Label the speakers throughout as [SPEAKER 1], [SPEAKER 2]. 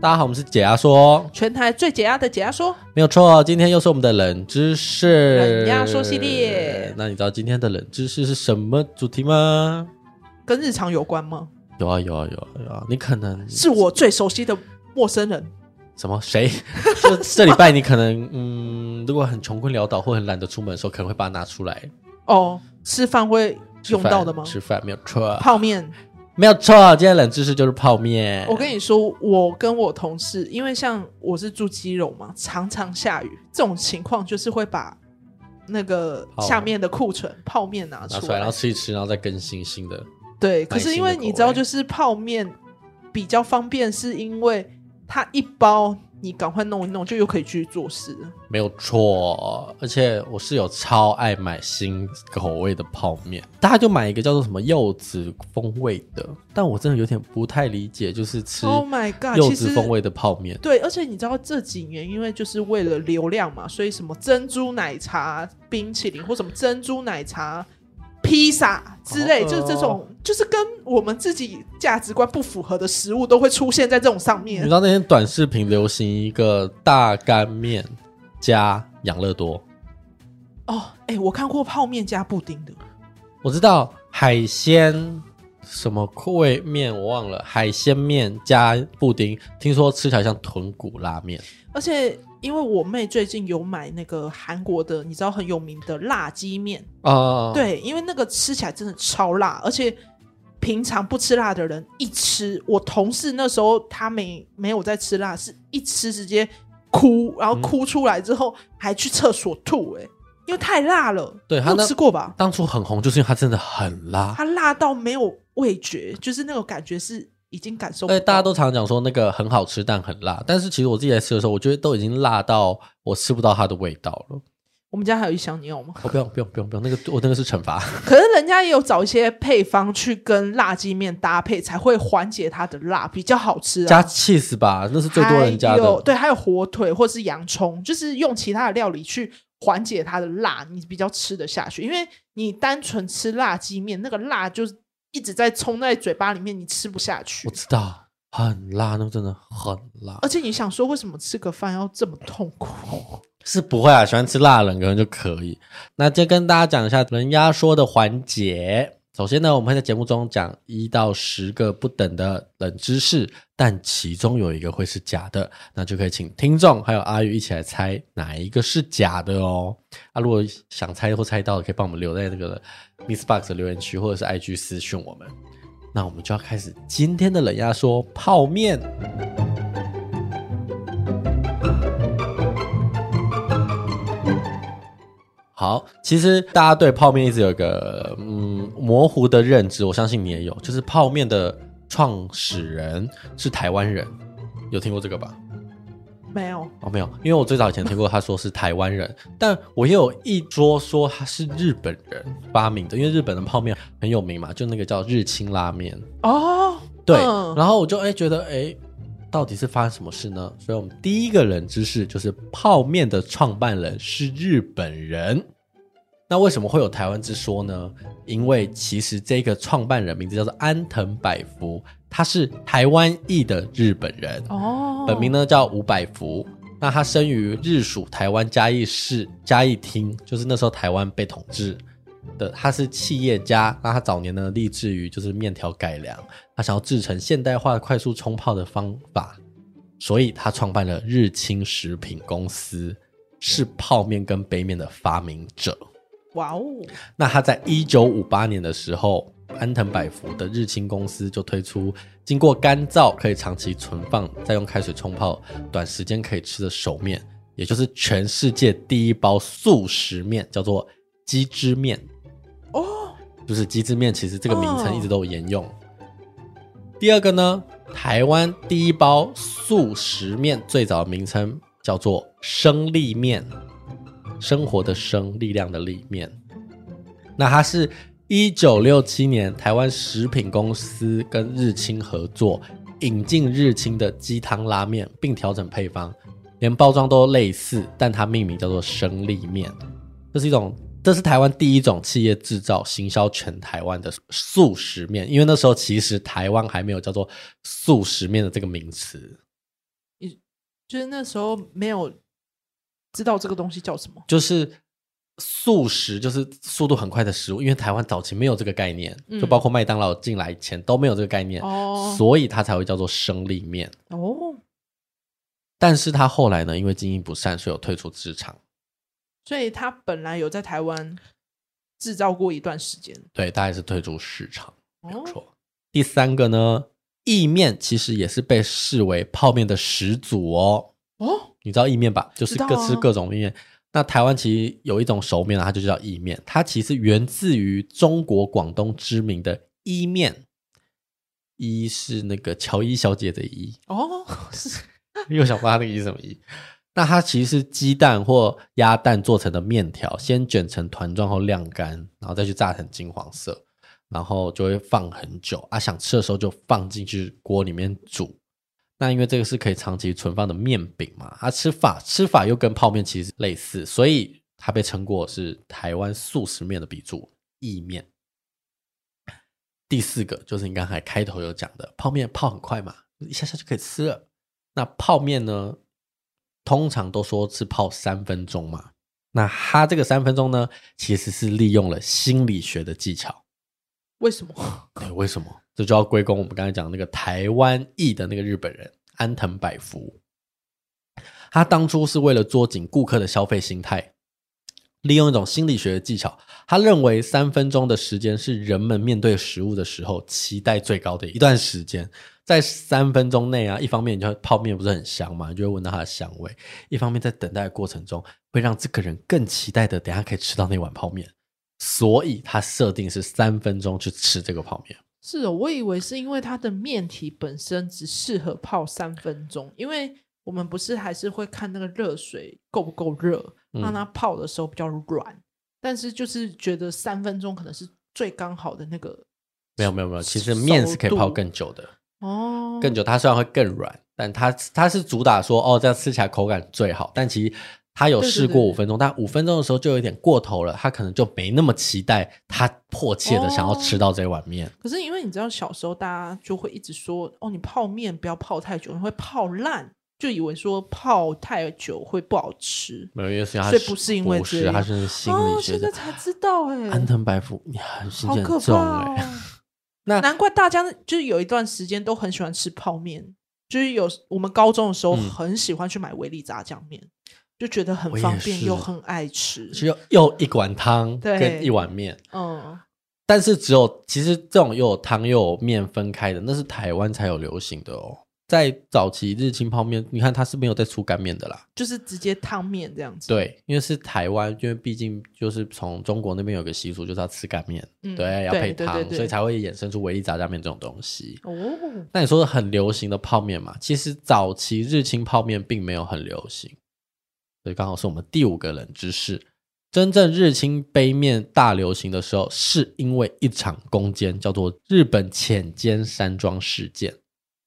[SPEAKER 1] 大家好，我们是解压说，
[SPEAKER 2] 全台最解压的解压说，
[SPEAKER 1] 没有错。今天又是我们的冷知识
[SPEAKER 2] 冷压说系列。
[SPEAKER 1] 那你知道今天的冷知识是什么主题吗？
[SPEAKER 2] 跟日常有关吗？
[SPEAKER 1] 有啊有啊有啊有啊！你可能
[SPEAKER 2] 是我最熟悉的陌生人。
[SPEAKER 1] 什么？谁？就这礼拜你可能嗯，如果很穷困潦倒或很懒得出门的时候，可能会把它拿出来。
[SPEAKER 2] 哦，吃饭会用到的吗？
[SPEAKER 1] 吃饭没有错。
[SPEAKER 2] 泡面。
[SPEAKER 1] 没有错，今天冷知识就是泡面。
[SPEAKER 2] 我跟你说，我跟我同事，因为像我是住基隆嘛，常常下雨，这种情况就是会把那个下面的库存泡面拿出来，拿出来，
[SPEAKER 1] 然后吃一吃，然后再更新新的。
[SPEAKER 2] 对，可是因为你知道，就是泡面比较方便，是因为它一包。你赶快弄一弄，就又可以继续做事了。
[SPEAKER 1] 没有错，而且我室友超爱买新口味的泡面，大家就买一个叫做什么柚子风味的。但我真的有点不太理解，就是吃
[SPEAKER 2] Oh my God，
[SPEAKER 1] 柚子风味的泡面。
[SPEAKER 2] 对，而且你知道这几年因为就是为了流量嘛，所以什么珍珠奶茶冰淇淋或什么珍珠奶茶。披萨之类，就是这种，就是跟我们自己价值观不符合的食物，都会出现在这种上面。
[SPEAKER 1] 你知道那天短视频流行一个大干面加养乐多？
[SPEAKER 2] 哦，哎，我看过泡面加布丁的。
[SPEAKER 1] 我知道海鲜什么味面，我忘了。海鲜面加布丁，听说吃起来像豚骨拉面，
[SPEAKER 2] 而且。因为我妹最近有买那个韩国的，你知道很有名的辣鸡面
[SPEAKER 1] 啊，
[SPEAKER 2] 对，因为那个吃起来真的超辣，而且平常不吃辣的人一吃，我同事那时候他没没有在吃辣，是一吃直接哭，然后哭出来之后还去厕所吐，哎，因为太辣了。
[SPEAKER 1] 对，他
[SPEAKER 2] 吃过吧？
[SPEAKER 1] 当初很红就是因为它真的很辣，
[SPEAKER 2] 它辣到没有味觉，就是那种感觉是。已经感受，
[SPEAKER 1] 大家都常讲说那个很好吃，但很辣。但是其实我自己在吃的时候，我觉得都已经辣到我吃不到它的味道了。
[SPEAKER 2] 我们家还有一箱，你要吗？
[SPEAKER 1] 我不用，不用，不用，不用。那个我那个是惩罚。
[SPEAKER 2] 可是人家也有找一些配方去跟辣鸡面搭配，才会缓解它的辣，比较好吃啊。
[SPEAKER 1] 加 cheese 吧，那是最多人加的。
[SPEAKER 2] 对，还有火腿或是洋葱，就是用其他的料理去缓解它的辣，你比较吃得下去。因为你单纯吃辣鸡面，那个辣就是。一直在冲在嘴巴里面，你吃不下去。
[SPEAKER 1] 我知道很辣，那真的很辣。
[SPEAKER 2] 而且你想说，为什么吃个饭要这么痛苦？
[SPEAKER 1] 是不会啊，喜欢吃辣的人可能就可以。那再跟大家讲一下能压说的环节。首先呢，我们会在节目中讲一到十个不等的冷知识，但其中有一个会是假的，那就可以请听众还有阿玉一起来猜哪一个是假的哦。啊，如果想猜或猜到的，可以帮我们留在那个 Miss Box 的留言区，或者是 IG 私讯我们。那我们就要开始今天的冷压说泡面。好，其实大家对泡面一直有一个模糊的认知，我相信你也有，就是泡面的创始人是台湾人，有听过这个吧？
[SPEAKER 2] 没有
[SPEAKER 1] 哦，没有，因为我最早以前听过他说是台湾人，但我也有一桌说他是日本人发明的，因为日本的泡面很有名嘛，就那个叫日清拉面
[SPEAKER 2] 哦，
[SPEAKER 1] 对，嗯、然后我就哎觉得哎。到底是发生什么事呢？所以，我们第一个冷知识就是泡面的创办人是日本人。那为什么会有台湾之说呢？因为其实这个创办人名字叫做安藤百福，他是台湾裔的日本人哦，本名呢叫吴百福。那他生于日属台湾嘉义市嘉义厅，就是那时候台湾被统治。的他是企业家，那他早年呢立志于就是面条改良，他想要制成现代化快速冲泡的方法，所以他创办了日清食品公司，是泡面跟杯面的发明者。
[SPEAKER 2] 哇哦！
[SPEAKER 1] 那他在一九五八年的时候，安藤百福的日清公司就推出经过干燥可以长期存放，再用开水冲泡，短时间可以吃的手面，也就是全世界第一包速食面，叫做鸡汁面。哦就是鸡汁面，其实这个名称一直都有沿用。第二个呢，台湾第一包速食面最早的名称叫做生力面，生活的生，力量的力面。那它是一九六七年台湾食品公司跟日清合作引进日清的鸡汤拉面，并调整配方，连包装都类似，但它命名叫做生力面。这是一种，这是台湾第一种企业制造、行销全台湾的速食面。因为那时候其实台湾还没有叫做速食面的这个名词，
[SPEAKER 2] 就是那时候没有知道这个东西叫什么，
[SPEAKER 1] 就是速食，就是速度很快的食物。因为台湾早期没有这个概念，就包括麦当劳进来前都没有这个概念，哦，所以它才会叫做生力面哦。但是它后来呢，因为经营不善，所以有退出市场。
[SPEAKER 2] 所以它本来有在台湾制造过一段时间，
[SPEAKER 1] 对，大概是退出市场，没错。哦、第三个呢，意面其实也是被视为泡面的始祖哦。哦，你知道意面吧？就是各吃各种意面。啊、那台湾其实有一种熟面，它就叫意面，它其实源自于中国广东知名的伊面，伊是那个乔伊小姐的伊哦，是。又想发那个伊什么伊？那它其实是鸡蛋或鸭蛋做成的面条，先卷成团状后晾干，然后再去炸成金黄色，然后就会放很久啊。想吃的时候就放进去锅里面煮。那因为这个是可以长期存放的面饼嘛，它吃法吃法又跟泡面其实类似，所以它被称过是台湾素食面的鼻祖——意面。第四个就是你刚才开头有讲的，泡面泡很快嘛，一下下就可以吃了。那泡面呢，通常都说是泡三分钟嘛。那它这个三分钟呢，其实是利用了心理学的技巧。
[SPEAKER 2] 为什么？
[SPEAKER 1] 对，为什么？这就要归功我们刚才讲那个台湾裔的那个日本人安藤百福。他当初是为了捉紧顾客的消费心态。利用一种心理学的技巧，他认为三分钟的时间是人们面对食物的时候期待最高的一段时间。在三分钟内啊，一方面你就泡面不是很香嘛，你就会闻到它的香味；一方面在等待的过程中，会让这个人更期待的等下可以吃到那碗泡面。所以他设定是三分钟去吃这个泡面。
[SPEAKER 2] 是哦，我以为是因为它的面体本身只适合泡三分钟，因为。我们不是还是会看那个热水够不够热，让它泡的时候比较软。嗯、但是就是觉得三分钟可能是最刚好的那个。
[SPEAKER 1] 没有没有没有，其实面是可以泡更久的哦，更久。它虽然会更软，但它它是主打说哦，这样吃起来口感最好。但其实他有试过五分钟，但五分钟的时候就有点过头了，他可能就没那么期待，他迫切的想要吃到这碗面。哦、
[SPEAKER 2] 可是因为你知道，小时候大家就会一直说哦，你泡面不要泡太久，你会泡烂。就以为说泡太久会不好吃，
[SPEAKER 1] 没有，因为所
[SPEAKER 2] 以不是因为这样，
[SPEAKER 1] 他是心理学的。
[SPEAKER 2] 现在才知道哎，
[SPEAKER 1] 安藤白福，你很心机重哎。
[SPEAKER 2] 那 难怪大家就是有一段时间都很喜欢吃泡面，就是有我们高中的时候很喜欢去买维力炸酱面，就觉得很方便又很爱吃，
[SPEAKER 1] 只有又一碗汤跟一碗面，嗯。但是只有其实这种又有汤又有面分开的，那是台湾才有流行的哦。在早期日清泡面，你看它是没有在出干面的啦，
[SPEAKER 2] 就是直接汤面这样子。
[SPEAKER 1] 对，因为是台湾，因为毕竟就是从中国那边有个习俗，就是要吃干面，嗯、对，要配汤，所以才会衍生出维力炸酱面这种东西。哦，那你说的很流行的泡面嘛？其实早期日清泡面并没有很流行，所以刚好是我们第五个冷知识。真正日清杯面大流行的时候，是因为一场攻坚，叫做日本浅间山庄事件。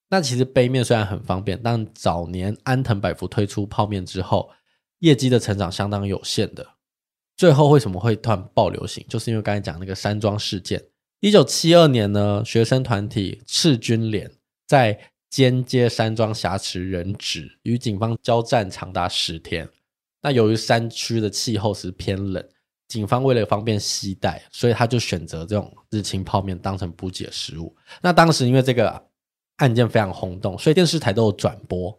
[SPEAKER 1] 那其实杯面虽然很方便，但早年安藤百福推出泡面之后，业绩的成长相当有限的。最后为什么会突然爆流行？就是因为刚才讲那个山庄事件。一九七二年呢，学生团体赤军连在间接山庄挟持人质，与警方交战长达十天。那由于山区的气候是偏冷，警方为了方便携带，所以他就选择这种日清泡面当成补给食物。那当时因为这个。案件非常轰动，所以电视台都有转播。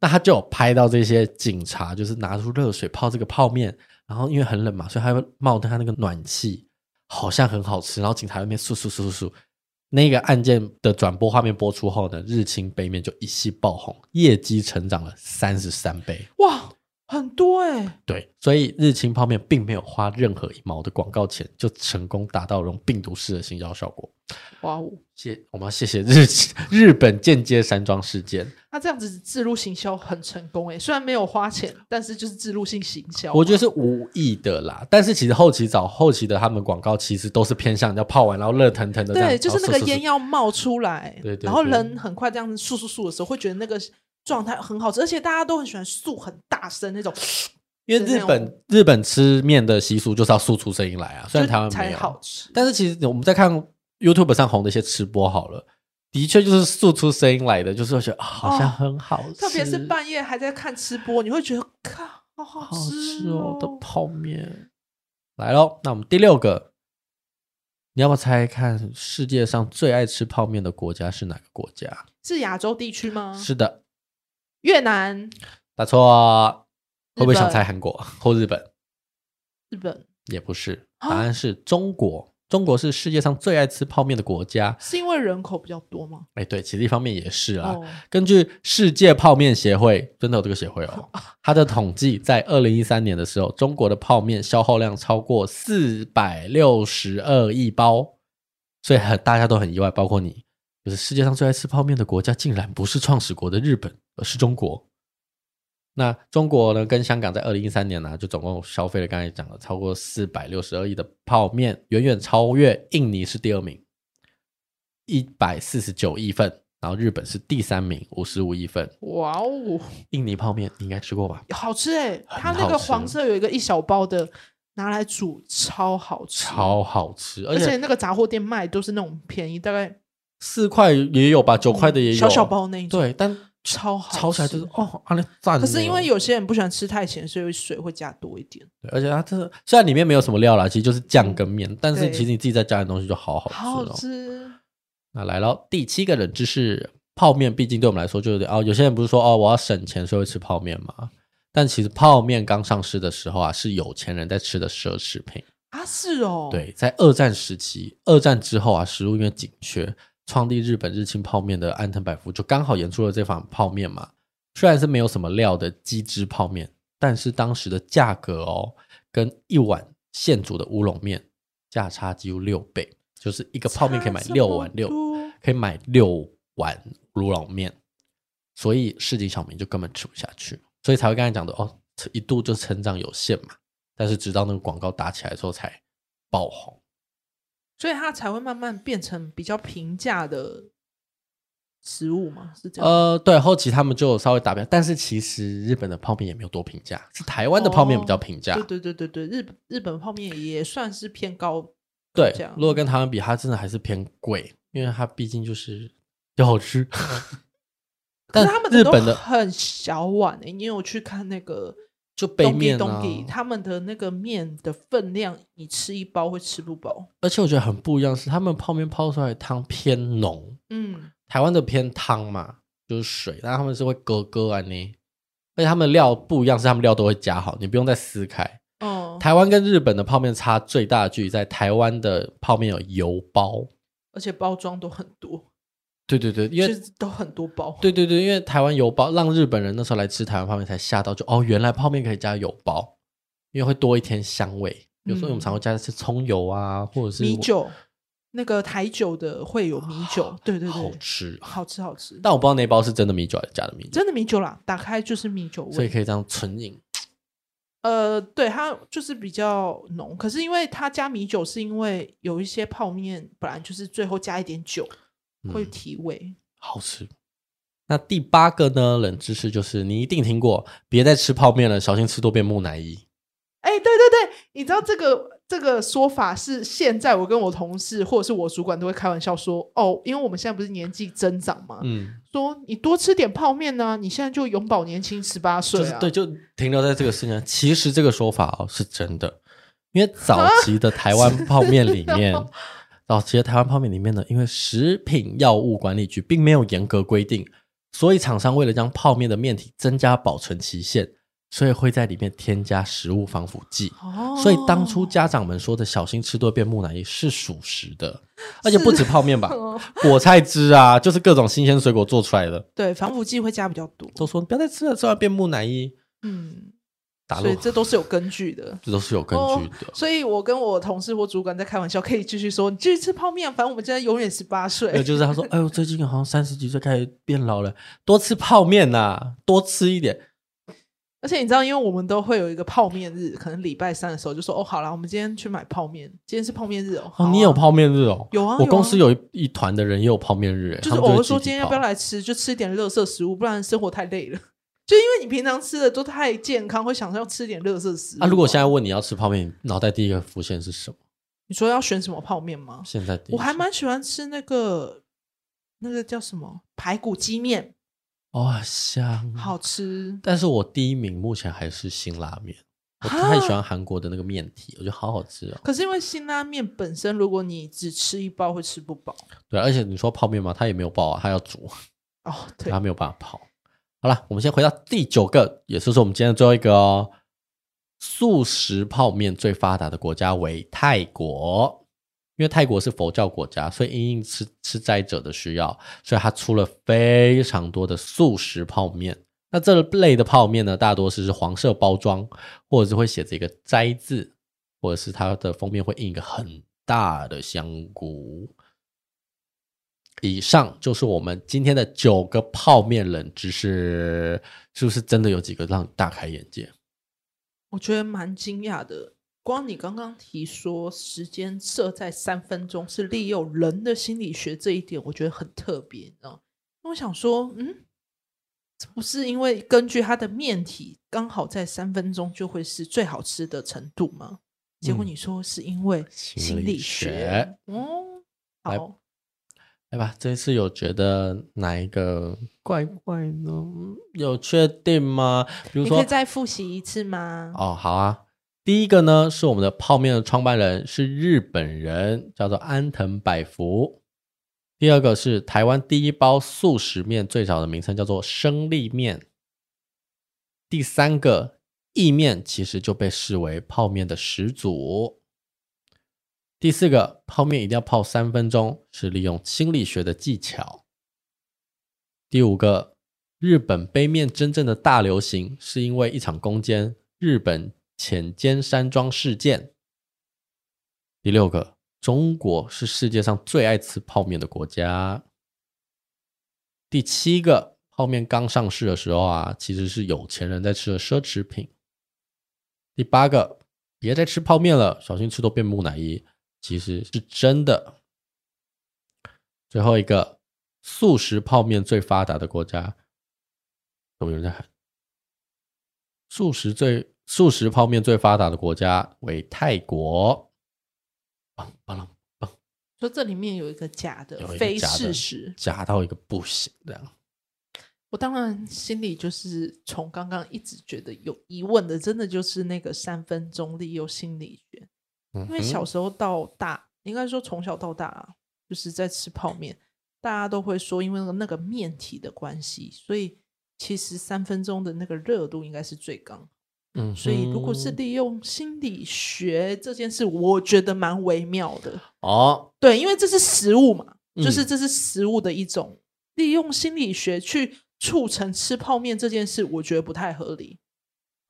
[SPEAKER 1] 那他就有拍到这些警察，就是拿出热水泡这个泡面，然后因为很冷嘛，所以他会冒他那个暖气，好像很好吃。然后警察那边簌簌簌簌簌，那个案件的转播画面播出后呢，日清杯面就一夕爆红，业绩成长了三十三倍。哇！
[SPEAKER 2] 很多哎、欸，
[SPEAKER 1] 对，所以日清泡面并没有花任何一毛的广告钱，就成功达到用病毒式的行销效果。哇哦，谢我们要谢谢日 日本间接山庄事件。
[SPEAKER 2] 那这样子自入行销很成功哎、欸，虽然没有花钱，但是就是自入性行销。
[SPEAKER 1] 我觉得是无意的啦，但是其实后期找后期的他们广告其实都是偏向要泡完然后热腾腾的，
[SPEAKER 2] 对，就是那个烟要冒出来，对，对对，然后人很快这样子簌簌簌的时候，会觉得那个。状态很好吃，而且大家都很喜欢素很大声那种
[SPEAKER 1] 因为日本日本吃面的习俗就是要素出声音来啊，虽然台湾没有，
[SPEAKER 2] 好吃。
[SPEAKER 1] 但是其实我们在看 YouTube 上红的一些吃播好了，的确就是素出声音来的，就是会觉得、哦、好像很好吃。
[SPEAKER 2] 特别是半夜还在看吃播，你会觉得靠，好好吃哦，好吃哦
[SPEAKER 1] 的泡面。来喽，那我们第六个，你要不要猜看世界上最爱吃泡面的国家是哪个国家？
[SPEAKER 2] 是亚洲地区吗？
[SPEAKER 1] 是的，
[SPEAKER 2] 越南。
[SPEAKER 1] 答错。会不会想猜韩国或日本？
[SPEAKER 2] 日本
[SPEAKER 1] 也不是，答案是中国。中国是世界上最爱吃泡面的国家，
[SPEAKER 2] 是因为人口比较多吗？
[SPEAKER 1] 哎，对，其实一方面也是啊。根据世界泡面协会，真的有这个协会哦，它的统计，在二零一三年的时候，中国的泡面消耗量超过四百六十二亿包，所以很大家都很意外，包括你，就是世界上最爱吃泡面的国家，竟然不是创始国的日本，而是中国。那中国呢，跟香港在二零一三年呢、啊，就总共消费了刚才讲的超过四百六十二亿的泡面，远远超越印尼是第二名，一百四十九亿份，然后日本是第三名，五十五亿份。哇哦！印尼泡面你应该吃过吧？
[SPEAKER 2] 好吃哎、欸，它那个黄色有一个一小包的，拿来煮超好吃，
[SPEAKER 1] 超好吃，
[SPEAKER 2] 而且，而且那个杂货店卖都是那种便宜，大概
[SPEAKER 1] 四块也有吧，九块的也有，
[SPEAKER 2] 小小包那一种。
[SPEAKER 1] 对，但。
[SPEAKER 2] 超好，
[SPEAKER 1] 炒起来就是哦，啊，那赞。
[SPEAKER 2] 可是因为有些人不喜欢吃太咸，所以水会加多一点。
[SPEAKER 1] 对，而且它这虽然里面没有什么料啦，其实就是酱跟面，嗯，但是其实你自己再加点东西就好好吃，
[SPEAKER 2] 好好吃。
[SPEAKER 1] 那来了第七个冷知识，泡面毕竟对我们来说就有点哦。有些人不是说哦，我要省钱，所以会吃泡面嘛？但其实泡面刚上市的时候啊，是有钱人在吃的奢侈品
[SPEAKER 2] 啊，是哦。
[SPEAKER 1] 对，在二战时期，二战之后啊，食物因为紧缺，创立日本日清泡面的安藤百福就刚好演出了这款泡面嘛。虽然是没有什么料的鸡汁泡面，但是当时的价格哦，跟一碗现煮的乌龙面价差几乎六倍，就是一个泡面可以买六碗六，可以买六碗乌龙面，所以市井小民就根本吃不下去，所以才会刚才讲的哦，一度就成长有限嘛，但是直到那个广告打起来之后才爆红，
[SPEAKER 2] 所以它才会慢慢变成比较平价的。食物嘛？是这样。
[SPEAKER 1] 呃，对，后期他们就稍微达标，但是其实日本的泡面也没有多平价，是台湾的泡面比较平价。
[SPEAKER 2] 哦。对对对对对，日日本泡面也算是偏高。
[SPEAKER 1] 对，如果跟台湾比，它真的还是偏贵，因为它毕竟就是要好吃。
[SPEAKER 2] 但是他们日本的很小碗诶，你有去看那个？
[SPEAKER 1] 就北面
[SPEAKER 2] 啊，他们的那个面的分量，你吃一包会吃不饱。
[SPEAKER 1] 而且我觉得很不一样，是他们泡面泡出来的汤偏浓。嗯。台湾的偏汤嘛，就是水，但他们是会咯咯啊呢，而且他们料不一样，是他们料都会加好，你不用再撕开。哦，台湾跟日本的泡面差最大的距离在台湾的泡面有油包，
[SPEAKER 2] 而且包装都很多。
[SPEAKER 1] 对对对，因为
[SPEAKER 2] 都很多包。
[SPEAKER 1] 对对对，因为台湾油包让日本人那时候来吃台湾泡面才吓到就，就哦，原来泡面可以加油包，因为会多一天香味。有时候我们常会加的是葱油啊，或者是
[SPEAKER 2] 米酒。那个台酒的会有米酒，对对对，
[SPEAKER 1] 好吃，
[SPEAKER 2] 好吃好吃。
[SPEAKER 1] 但我不知道那包是真的米酒还是假的米酒，
[SPEAKER 2] 真的米酒啦，打开就是米酒味，
[SPEAKER 1] 所以可以这样纯饮。
[SPEAKER 2] 呃，对，它就是比较浓，可是因为它加米酒，是因为有一些泡面本来就是最后加一点酒会提味，嗯，好吃。
[SPEAKER 1] 那第八个呢，冷知识就是你一定听过，别再吃泡面了，小心吃多变木乃伊。
[SPEAKER 2] 哎，对对对，你知道这个？这个说法是现在我跟我同事或者是我主管都会开玩笑说哦，因为我们现在不是年纪增长嘛，嗯，说你多吃点泡面呢，你现在就永葆年轻十八岁啊，
[SPEAKER 1] 对，就停留在这个事情。其实这个说法哦是真的，因为早期的台湾泡面里面，早期的台湾泡面里面呢，因为食品药物管理局并没有严格规定，所以厂商为了将泡面的面体增加保存期限。所以会在里面添加食物防腐剂，哦，所以当初家长们说的“小心吃多变木乃伊”是属实的，而且不止泡面吧，果菜汁啊，就是各种新鲜水果做出来的。
[SPEAKER 2] 对，防腐剂会加比较多。
[SPEAKER 1] 都说不要再吃了，吃完变木乃伊。
[SPEAKER 2] 嗯，所以这都是有根据的，
[SPEAKER 1] 这都是有根据的。
[SPEAKER 2] 哦，所以我跟我同事、或主管在开玩笑，可以继续说，你继续吃泡面，反正我们现在永远十八岁。
[SPEAKER 1] 对，就是他说，哎呦，最近好像三十几岁开始变老了，多吃泡面呐，啊，多吃一点。
[SPEAKER 2] 而且你知道，因为我们都会有一个泡面日，可能礼拜三的时候就说：“哦，好了，我们今天去买泡面。今天是泡面日哦。啊”
[SPEAKER 1] 哦，你有泡面日哦？
[SPEAKER 2] 有啊，
[SPEAKER 1] 我公司有一一团的人也有泡面日，
[SPEAKER 2] 就是我们说今天要不要来吃，就吃一点热色食物，不然生活太累了。就因为你平常吃的都太健康，会想要吃点垃圾食物。
[SPEAKER 1] 啊，如果现在问你要吃泡面，脑袋第一个浮现是什么？
[SPEAKER 2] 你说要选什么泡面吗？
[SPEAKER 1] 现在
[SPEAKER 2] 我还蛮喜欢吃那个那个叫什么排骨鸡面，
[SPEAKER 1] 哇、哦，香，
[SPEAKER 2] 好吃。
[SPEAKER 1] 但是我第一名目前还是辛拉面。我太喜欢韩国的那个面体，我觉得好好吃哦。
[SPEAKER 2] 可是因为辛拉面本身，如果你只吃一包会吃不饱。
[SPEAKER 1] 对，而且你说泡面嘛，它也没有爆啊，它要煮。
[SPEAKER 2] 哦，对，
[SPEAKER 1] 它没有办法泡。好了，我们先回到第九个，也就是我们今天的最后一个哦。素食泡面最发达的国家为泰国，因为泰国是佛教国家，所以因应吃吃斋者的需要，所以它出了非常多的素食泡面。那这类的泡面呢，大多是是黄色包装，或者是会写着一个“斋”字，或者是它的封面会印一个很大的香菇。以上就是我们今天的九个泡面冷知识，是不是真的有几个让你大开眼界？
[SPEAKER 2] 我觉得蛮惊讶的。光你刚刚提说时间设在三分钟是利用人的心理学这一点，我觉得很特别啊。那我想说，嗯。这不是因为根据它的面体刚好在三分钟就会是最好吃的程度吗？结果你说是因为心理学，
[SPEAKER 1] 嗯，哦，好，来吧，这次有觉得哪一个怪怪呢？有确定吗？比如说，
[SPEAKER 2] 你可以再复习一次吗？
[SPEAKER 1] 哦，好啊，第一个呢是我们的泡面的创办人是日本人，叫做安藤百福。第二个是台湾第一包素食面，最早的名称叫做生力面。第三个意面其实就被视为泡面的始祖。第四个泡面一定要泡三分钟，是利用心理学的技巧。第五个日本杯面真正的大流行，是因为一场攻坚日本浅间山庄事件。第六个。中国是世界上最爱吃泡面的国家。第七个，泡面刚上市的时候啊，其实是有钱人在吃的奢侈品。第八个，别再吃泡面了，小心吃多变木乃伊，其实是真的。最后一个，素食泡面最发达的国家，有没有人在喊？素食最素食泡面最发达的国家为泰国。棒棒棒！
[SPEAKER 2] 说这里面有一个假的，
[SPEAKER 1] 假的
[SPEAKER 2] 非事实，
[SPEAKER 1] 假到一个不行这样。
[SPEAKER 2] 我当然心里就是从刚刚一直觉得有疑问的，真的就是那个三分钟利用心理学。因为小时候到大，应该说从小到大，就是在吃泡面，大家都会说，因为那个那个面体的关系，所以其实三分钟的那个热度应该是最高。嗯，所以如果是利用心理学这件事，我觉得蛮微妙的
[SPEAKER 1] 哦。
[SPEAKER 2] 对，因为这是食物嘛，就是这是食物的一种、嗯、利用心理学去促成吃泡面这件事，我觉得不太合理。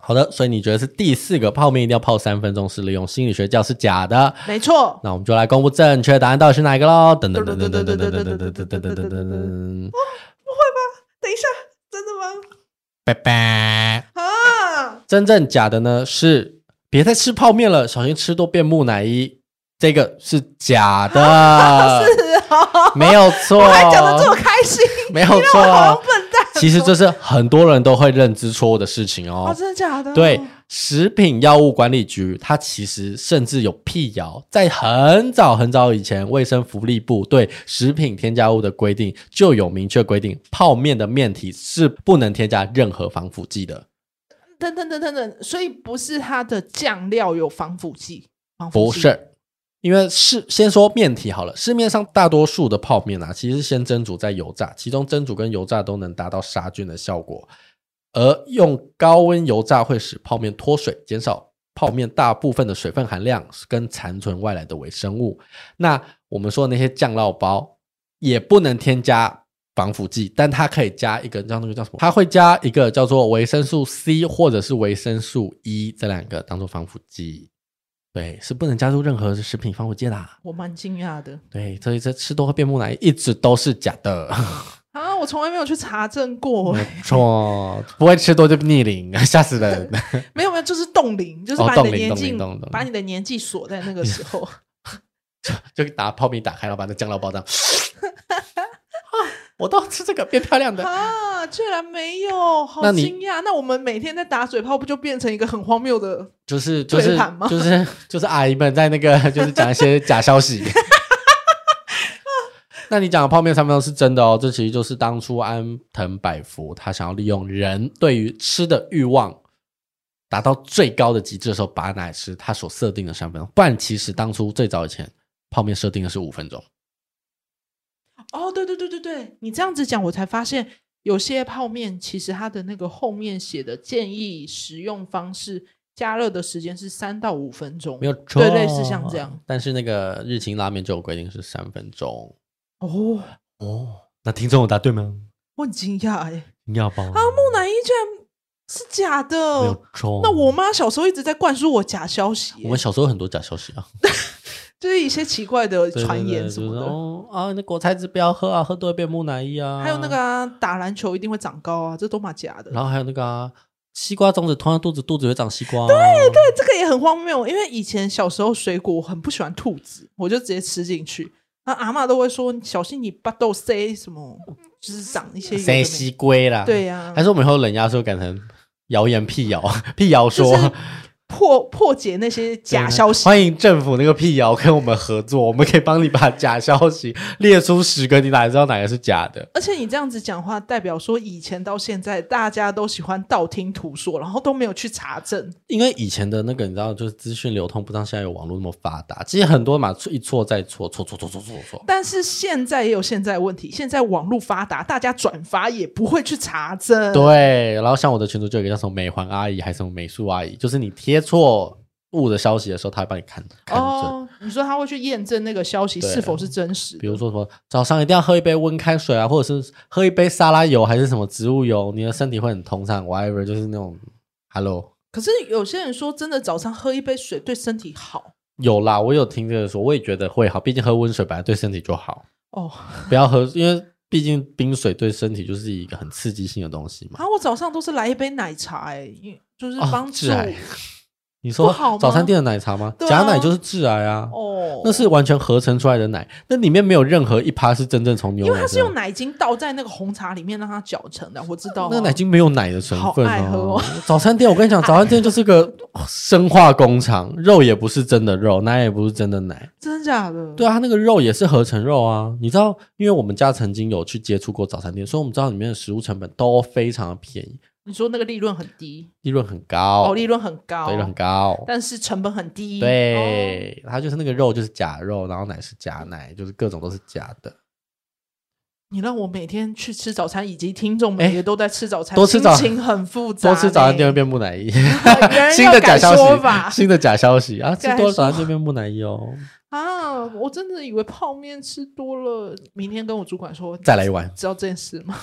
[SPEAKER 1] 好的，所以你觉得是第四个泡面一定要泡三分钟是利用心理学，教是假的？
[SPEAKER 2] 没错。
[SPEAKER 1] 那我们就来公布正确答案到底是哪一个喽？噔噔噔噔噔噔噔噔噔噔噔噔噔噔。
[SPEAKER 2] 哦，不会吧？等一下，真的吗？
[SPEAKER 1] 拜拜。啊真正假的呢？是别再吃泡面了，小心吃多变木乃伊。这个是假的，
[SPEAKER 2] 是啊，
[SPEAKER 1] 没有错。
[SPEAKER 2] 我还讲的这么开心，
[SPEAKER 1] 没有错。其实这是很多人都会认知错误的事情哦。
[SPEAKER 2] 真的假的？
[SPEAKER 1] 对，食品药物管理局它其实甚至有辟谣，在很早很早以前，卫生福利部对食品添加物的规定就有明确规定，泡面的面体是不能添加任何防腐剂的。
[SPEAKER 2] 等等等等等，所以不是它的酱料有防腐剂，防
[SPEAKER 1] 腐剂？不是，因为是先说面体好了。市面上大多数的泡面啊，其实是先蒸煮再油炸，其中蒸煮跟油炸都能达到杀菌的效果。而用高温油炸会使泡面脱水，减少泡面大部分的水分含量跟残存外来的微生物。那我们说的那些酱料包也不能添加。防腐剂，但它可以加一个叫那个叫什么？它会加一个叫做维生素 C 或者是维生素 E 这两个当做防腐剂。对，是不能加入任何食品防腐剂啦。
[SPEAKER 2] 我蛮惊讶的。
[SPEAKER 1] 对，所以这吃多会变木乃伊一直都是假的
[SPEAKER 2] 啊！我从来没有去查证过。
[SPEAKER 1] 没错，不会吃多就逆龄，吓死人。
[SPEAKER 2] 没有没有，就是冻龄，就是把你的年纪把你的年纪锁在那个时候，
[SPEAKER 1] 就就打泡面打开，然后把那酱料包这样。我都吃这个变漂亮的
[SPEAKER 2] 啊！居然没有，好惊讶！那，那我们每天在打嘴炮，不就变成一个很荒谬的？
[SPEAKER 1] 就是 就是就是就是阿姨们在那个就是讲一些假消息。那你讲的泡面三分钟是真的哦，这其实就是当初安藤百福他想要利用人对于吃的欲望达到最高的极致的时候，把奶吃他所设定的三分钟。不然其实当初最早以前泡面设定的是五分钟。
[SPEAKER 2] 哦，对对对对对，你这样子讲，我才发现有些泡面其实它的那个后面写的建议食用方式，加热的时间是三到五分钟，
[SPEAKER 1] 没有错，
[SPEAKER 2] 对，类似像这样。
[SPEAKER 1] 但是那个日清拉面就有规定是三分钟。
[SPEAKER 2] 哦
[SPEAKER 1] 哦，那听众有答对吗？
[SPEAKER 2] 我很惊讶哎，
[SPEAKER 1] 惊讶吧？
[SPEAKER 2] 啊，木乃伊居然是假的，
[SPEAKER 1] 没有错。
[SPEAKER 2] 那我妈小时候一直在灌输我假消息。
[SPEAKER 1] 我们小时候很多假消息啊，
[SPEAKER 2] 就是一些奇怪的传言什么的。
[SPEAKER 1] 哦啊，那果菜汁不要喝啊，喝多会变木乃伊啊。
[SPEAKER 2] 还有那个、啊、打篮球一定会长高啊，这都嘛假的。
[SPEAKER 1] 然后还有那个、啊、西瓜种子，吞到肚子肚子会长西瓜、啊。
[SPEAKER 2] 对对，这个也很荒谬，因为以前小时候水果我很不喜欢兔子，我就直接吃进去。那阿嬷都会说：“小心你巴豆塞什么，就是长一些
[SPEAKER 1] 塞西龟啦。”
[SPEAKER 2] 对呀、啊，
[SPEAKER 1] 还是我们以后冷压时候改成谣言辟谣，辟谣说。就是
[SPEAKER 2] 破破解那些假消息，
[SPEAKER 1] 欢迎政府那个辟谣跟我们合作，我们可以帮你把假消息列出十个，你哪知道哪个是假的？
[SPEAKER 2] 而且你这样子讲话，代表说以前到现在，大家都喜欢道听途说，然后都没有去查证。
[SPEAKER 1] 因为以前的那个，你知道，就是资讯流通不像现在有网络那么发达，其实很多嘛，一错再错，错错错错错错。
[SPEAKER 2] 但是现在也有现在问题，现在网络发达，大家转发也不会去查证。
[SPEAKER 1] 对，然后像我的群主就有一个叫什么美环阿姨，还是什么美术阿姨，就是你贴。错误的消息的时候，他会帮你看看
[SPEAKER 2] 哦。你说他会去验证那个消息是否是真实？
[SPEAKER 1] 比如说什么早上一定要喝一杯温开水啊，或者是喝一杯沙拉油还是什么植物油，你的身体会很通畅。Whatever，就是那种 Hello。
[SPEAKER 2] 可是有些人说，真的早上喝一杯水对身体好。
[SPEAKER 1] 有啦，我有听这个说，我也觉得会好。毕竟喝温水本来对身体就好
[SPEAKER 2] 哦。
[SPEAKER 1] 不要喝，因为毕竟冰水对身体就是一个很刺激性的东西嘛。
[SPEAKER 2] 啊，我早上都是来一杯奶茶，哎，就是帮助。哦
[SPEAKER 1] 你说早餐店的奶茶吗？吗假奶就是致癌啊！哦，那是完全合成出来的奶，那里面没有任何一趴是真正从牛奶。
[SPEAKER 2] 因为它是用奶精倒在那个红茶里面让它搅成的，我知道。
[SPEAKER 1] 那奶精没有奶的成分、哦、
[SPEAKER 2] 爱喝哦。
[SPEAKER 1] 早餐店，我跟你讲，早餐店就是个生化工厂，肉也不是真的肉，奶也不是真的奶，
[SPEAKER 2] 真的假的？
[SPEAKER 1] 对啊，它那个肉也是合成肉啊！你知道，因为我们家曾经有去接触过早餐店，所以我们知道里面的食物成本都非常的便宜。
[SPEAKER 2] 你说那个利润很低，
[SPEAKER 1] 利润很高，
[SPEAKER 2] 哦，利润很高，
[SPEAKER 1] 利润很高，
[SPEAKER 2] 但是成本很低。
[SPEAKER 1] 对，哦、它就是那个肉就是假肉，然后奶是假奶，就是各种都是假的。
[SPEAKER 2] 你让我每天去吃早餐，以及听众每天都在吃早餐，
[SPEAKER 1] 多吃早餐
[SPEAKER 2] 心情很复杂。
[SPEAKER 1] 多吃早餐就会变木乃伊，新的假消息，新的假消息啊！吃多早餐就变木乃伊哦。
[SPEAKER 2] 啊！我真的以为泡面吃多了，明天跟我主管说
[SPEAKER 1] 再来一碗，
[SPEAKER 2] 知道这件事吗？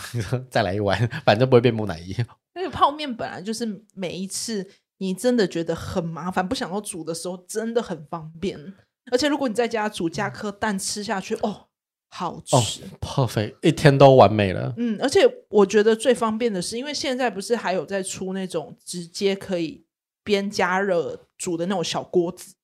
[SPEAKER 1] 再来一碗，反正不会变木乃伊。
[SPEAKER 2] 因为泡面本来就是每一次你真的觉得很麻烦，不想要煮的时候，真的很方便。而且如果你在家煮，加颗蛋吃下去，哦，好吃，哦，perfect，
[SPEAKER 1] 一天都完美了。
[SPEAKER 2] 嗯，而且我觉得最方便的是，因为现在不是还有在出那种直接可以边加热煮的那种小锅子。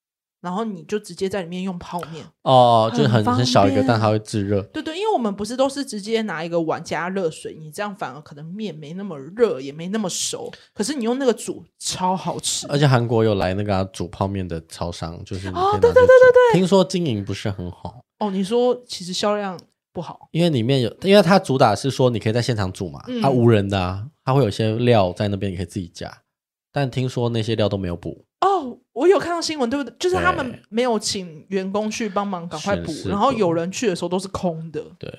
[SPEAKER 2] 然后你就直接在里面用泡面
[SPEAKER 1] 哦，就是很很小一个，但它会炙热。
[SPEAKER 2] 对对，因为我们不是都是直接拿一个碗加热水，你这样反而可能面没那么热，也没那么熟。可是你用那个煮超好吃。而且
[SPEAKER 1] 韩国有来那个、啊、煮泡面的超商，就是
[SPEAKER 2] 哦，对对对对对，
[SPEAKER 1] 听说经营不是很好。
[SPEAKER 2] 哦，你说其实销量不好，
[SPEAKER 1] 因为里面有，因为它主打是说你可以在现场煮嘛，它、嗯啊、无人的、啊，它会有些料在那边，你可以自己加。但听说那些料都没有补。
[SPEAKER 2] 哦，我有看到新闻，对不对？就是他们没有请员工去帮忙赶快补，然后有人去的时候都是空的。
[SPEAKER 1] 对，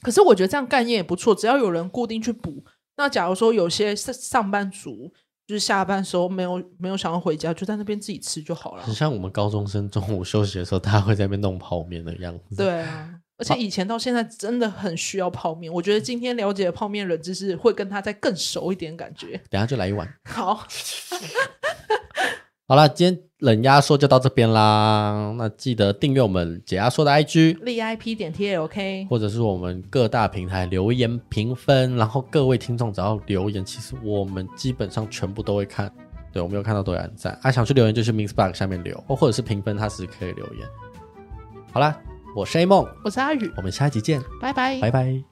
[SPEAKER 2] 可是我觉得这样概念也不错，只要有人固定去补。那假如说有些上上班族，就是下班时候没有没有想要回家，就在那边自己吃就好了。
[SPEAKER 1] 很像我们高中生中午休息的时候，他会在那边弄泡面的样子。
[SPEAKER 2] 对啊，而且以前到现在真的很需要泡面。我觉得今天了解泡面人，就是会跟他再更熟一点，感觉。
[SPEAKER 1] 等下就来一碗。
[SPEAKER 2] 好。
[SPEAKER 1] 好了，今天冷压缩就到这边啦。那记得订阅我们解压缩的 IG
[SPEAKER 2] V I P 点 TLK，
[SPEAKER 1] 或者是我们各大平台留言评分。然后各位听众只要留言，其实我们基本上全部都会看。对，我没有看到都有按赞。啊，想去留言就去 m i x b u g 下面留，或或者是评分，它是可以留言。好啦，我是 A 梦，
[SPEAKER 2] 我是阿宇，
[SPEAKER 1] 我们下一集见，
[SPEAKER 2] 拜拜，
[SPEAKER 1] 拜拜。
[SPEAKER 2] 拜。